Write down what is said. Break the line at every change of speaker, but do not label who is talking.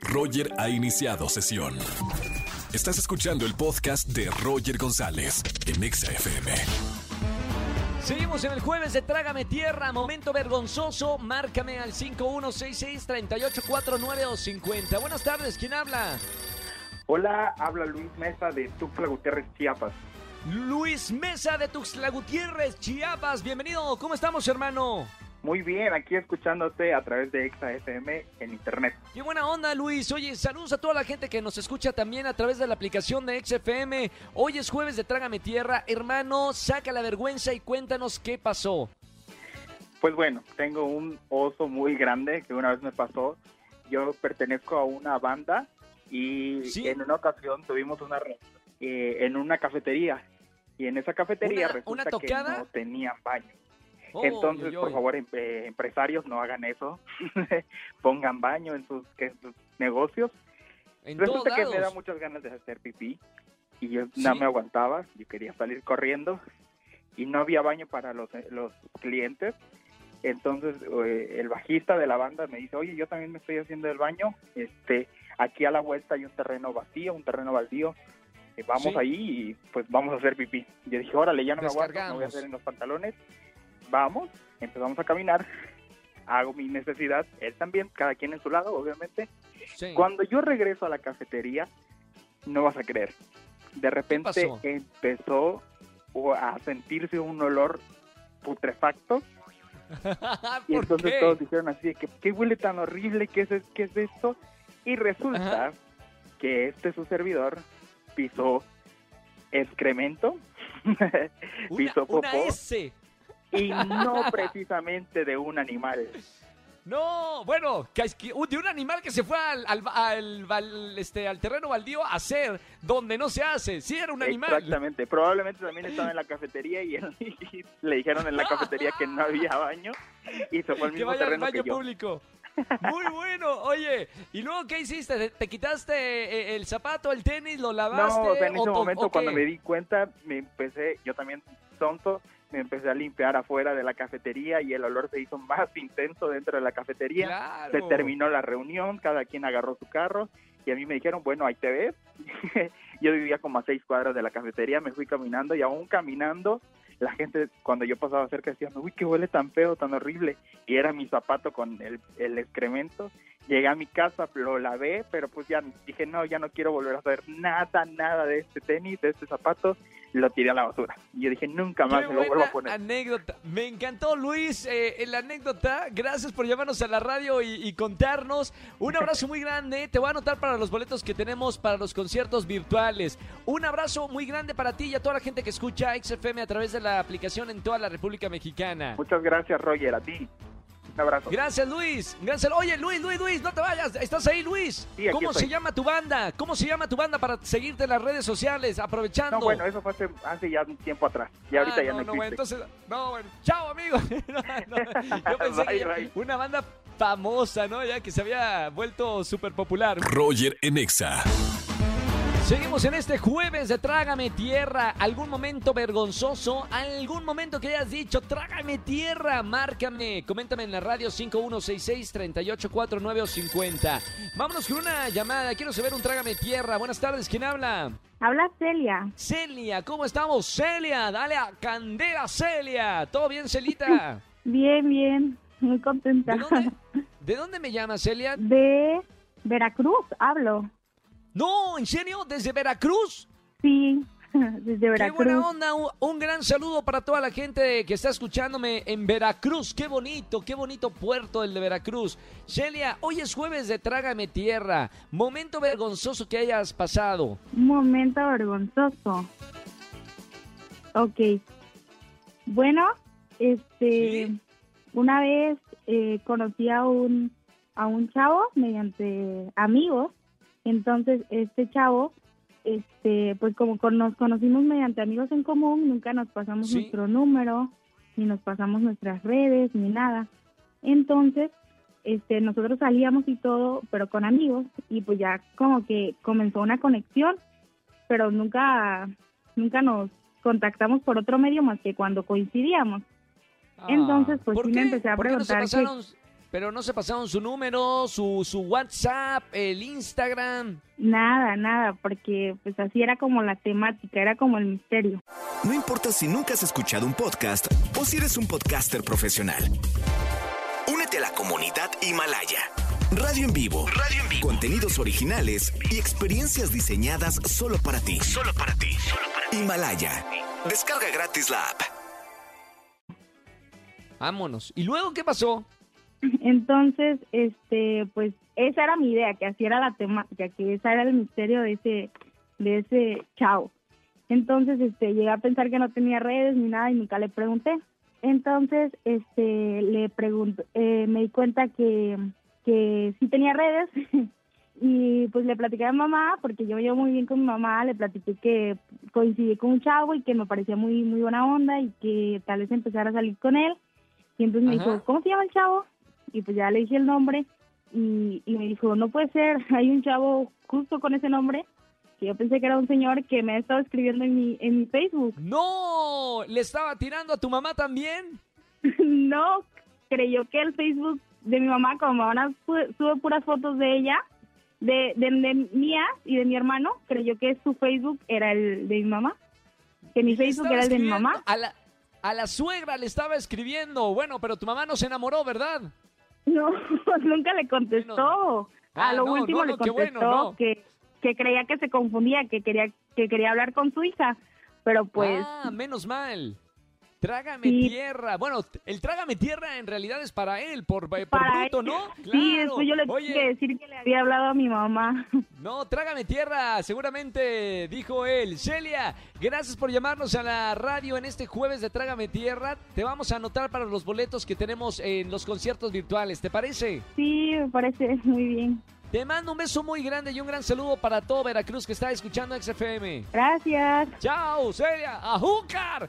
Roger ha iniciado sesión. Estás escuchando el podcast de Roger González en Exa FM.
Seguimos en el jueves de Trágame Tierra, momento vergonzoso. Márcame al 5166-3849-50. Buenas tardes, ¿quién habla?
Hola, habla Luis Mesa de Tuxtla Gutiérrez, Chiapas.
Luis Mesa de Tuxtla Gutiérrez, Chiapas. Bienvenido, ¿cómo estamos, hermano?
Muy bien, aquí escuchándote a través de Exa FM en internet.
Qué buena onda, Luis. Oye, saludos a toda la gente que nos escucha también a través de la aplicación de XFM. Hoy es jueves de Trágame Tierra. Hermano, saca la vergüenza y cuéntanos qué pasó.
Pues bueno, tengo un oso muy grande que una vez me pasó. Yo pertenezco a una banda y
Sí.
en una ocasión tuvimos una eh, en una cafetería y en esa cafetería
¿Una-
resulta
una
que no tenían baño.
Oh,
Entonces,
oy, oy.
por favor, em- eh, empresarios, no hagan eso. Pongan baño en sus, en sus negocios.
En
Resulta que me da
lados.
muchas ganas de hacer pipí y yo
¿Sí?
no me aguantaba, yo quería salir corriendo y no había baño para los, los clientes. Entonces eh, el bajista de la banda me dice, oye, yo también me estoy haciendo el baño, este, aquí a la vuelta hay un terreno vacío, un terreno baldío, eh, vamos
Sí.
ahí y pues vamos a hacer pipí. Yo dije, órale, ya no me aguanto, me voy a hacer en los pantalones, vamos, empezamos a caminar, hago mi necesidad, él también, cada quien en su lado, obviamente.
Sí.
Cuando yo regreso a la cafetería, no vas a creer. De repente empezó a sentirse un olor putrefacto y
¿Por
entonces
qué?
todos dijeron así que qué huele tan horrible, qué es, qué es esto y resulta
Ajá.
que este su servidor pisó excremento,
Una,
pisó
una
popó
S.
y no precisamente de un animal.
No, bueno, que es que- uh, de un animal que se fue al, al, al- al, este, al terreno baldío a hacer donde no se hace. Sí, era un animal.
Exactamente, probablemente también estaba en la cafetería y, él- y le dijeron en la cafetería que no había baño y se fue al
Que
mismo
vaya al
terreno
baño
que yo.
público. Muy bueno. Oye, ¿y luego qué hiciste? ¿Te- ¿Te quitaste eh, el zapato, el tenis, lo lavaste?
No, o sea, en ese
o-
momento
o
cuando me di cuenta, me empecé, yo también tonto, me empecé a limpiar afuera de la cafetería y el olor se hizo más intenso dentro de la cafetería.
Claro.
Se terminó la reunión, cada quien agarró su carro y a mí me dijeron, bueno, ahí te ves. yo vivía como a seis cuadras de la cafetería, me fui caminando y aún caminando, la gente cuando yo pasaba cerca decía, uy, qué huele tan feo, tan horrible. Y era mi zapato con el, el excremento. Llegué a mi casa, lo lavé, pero pues ya dije, no, ya no quiero volver a hacer nada, nada de este tenis, de este zapato. Lo tiré a la basura. Y yo dije, nunca más
Qué
me lo vuelvo a poner.
anécdota. Me encantó, Luis, eh, la anécdota. Gracias por llamarnos a la radio y, y contarnos. Un abrazo muy grande. Te voy a anotar para los boletos que tenemos para los conciertos virtuales. Un abrazo muy grande para ti y a toda la gente que escucha XFM a través de la aplicación en toda la República Mexicana.
Muchas gracias, Roger, a ti. Un abrazo.
Gracias, Luis. Gracias. Oye, Luis, Luis, Luis, no te vayas. ¿Estás ahí, Luis?
Sí, aquí
¿Cómo
estoy.
se llama tu banda? ¿Cómo se llama tu banda para seguirte en las redes sociales? Aprovechando.
No, bueno, eso fue hace, hace ya un tiempo atrás. Y ahorita
Ah,
ya
no,
no,
no, bueno,
existe.
entonces, no, bueno, chao, amigo. No, no, yo pensé
Bye,
que
bye.
una banda famosa, ¿no? Ya que se había vuelto súper popular.
Roger en Exa.
Seguimos en este jueves de Trágame Tierra. ¿Algún momento vergonzoso? ¿Algún momento que hayas dicho, Trágame Tierra? Márcame. Coméntame en la radio 5166-3849 o 50. Vámonos con una llamada. Quiero saber un Trágame Tierra. Buenas tardes. ¿Quién habla?
Habla Celia.
Celia. ¿Cómo estamos? Celia. Dale a candela, Celia. ¿Todo bien, Celita?
Bien, bien. Muy contenta.
¿De dónde, ¿De dónde me llamas, Celia?
De Veracruz, hablo.
No, ¿en serio? ¿Desde Veracruz?
Sí, desde
Qué
Veracruz.
buena onda, un, un gran saludo para toda la gente que está escuchándome en Veracruz. Qué bonito, qué bonito puerto el de Veracruz. Celia, hoy es jueves de Trágame Tierra. Momento vergonzoso que hayas pasado.
Un momento vergonzoso. Ok. Bueno, este,
Sí.
una vez eh, conocí a un, a un chavo mediante amigos. Entonces, este chavo, este, pues como con- nos conocimos mediante amigos en común, nunca nos pasamos
Sí.
nuestro número, ni nos pasamos nuestras redes, ni nada. Entonces, este, nosotros salíamos y todo, pero con amigos, y pues ya como que comenzó una conexión, pero nunca, nunca nos contactamos por otro medio más que cuando coincidíamos. Entonces, pues,
¿por
sí me
qué?
empecé a
¿Por qué no se
preguntar que-
pasaron Pero no se pasaron su número, su, su WhatsApp, el Instagram.
Nada, nada, porque pues así era como la temática, era como el misterio.
No importa si nunca has escuchado un podcast o si eres un podcaster profesional. Únete a la comunidad Himalaya. Radio en vivo. Radio en vivo. Contenidos originales y experiencias diseñadas solo para ti. Solo para ti. Himalaya. Descarga gratis la app.
Vámonos. ¿Y luego qué pasó?
Entonces, este, pues esa era mi idea, que así era la temática, que ese era el misterio de ese, de ese chavo. Entonces, este, llegué a pensar que no tenía redes ni nada y nunca le pregunté. Entonces, este, le pregunto, eh, me di cuenta que, que sí tenía redes y pues le platiqué a mi mamá, porque yo me llevo muy bien con mi mamá, le platiqué que coincidí con un chavo y que me parecía muy, muy buena onda y que tal vez empezara a salir con él. Y entonces me dijo, ¿cómo se llama el chavo? Y pues ya le dije el nombre y, y me dijo, no puede ser, hay un chavo justo con ese nombre, que yo pensé que era un señor que me ha estado escribiendo en mi, en mi Facebook.
¡No! ¿Le estaba tirando a tu mamá también?
no creyó que el Facebook de mi mamá, como mi mamá sube puras fotos de ella, de, de, de mías y de mi hermano, creyó que su Facebook era el de mi mamá, que mi Facebook era el de mi mamá.
A la, a la suegra le estaba escribiendo. Bueno, pero tu mamá no se enamoró, ¿verdad?
No, nunca le contestó. A
Ah,
lo
no,
último
no,
le
no,
contestó
bueno,
que, que creía que se confundía, que quería que quería hablar con su hija, pero pues
Ah, menos mal. Trágame
Sí.
tierra. Bueno, el trágame tierra en realidad es para él, por, por
para
bruto,
él-
¿no?
Sí, después yo le tuve
Oye,
que decir que le había hablado a mi mamá.
No, trágame tierra, seguramente dijo él. Celia, gracias por llamarnos a la radio en este jueves de Trágame Tierra. Te vamos a anotar para los boletos que tenemos en los conciertos virtuales, ¿te parece?
Sí, me parece muy bien.
Te mando un beso muy grande y un gran saludo para todo Veracruz que está escuchando XFM.
Gracias.
¡Chao, Celia! ¡Ajúcar!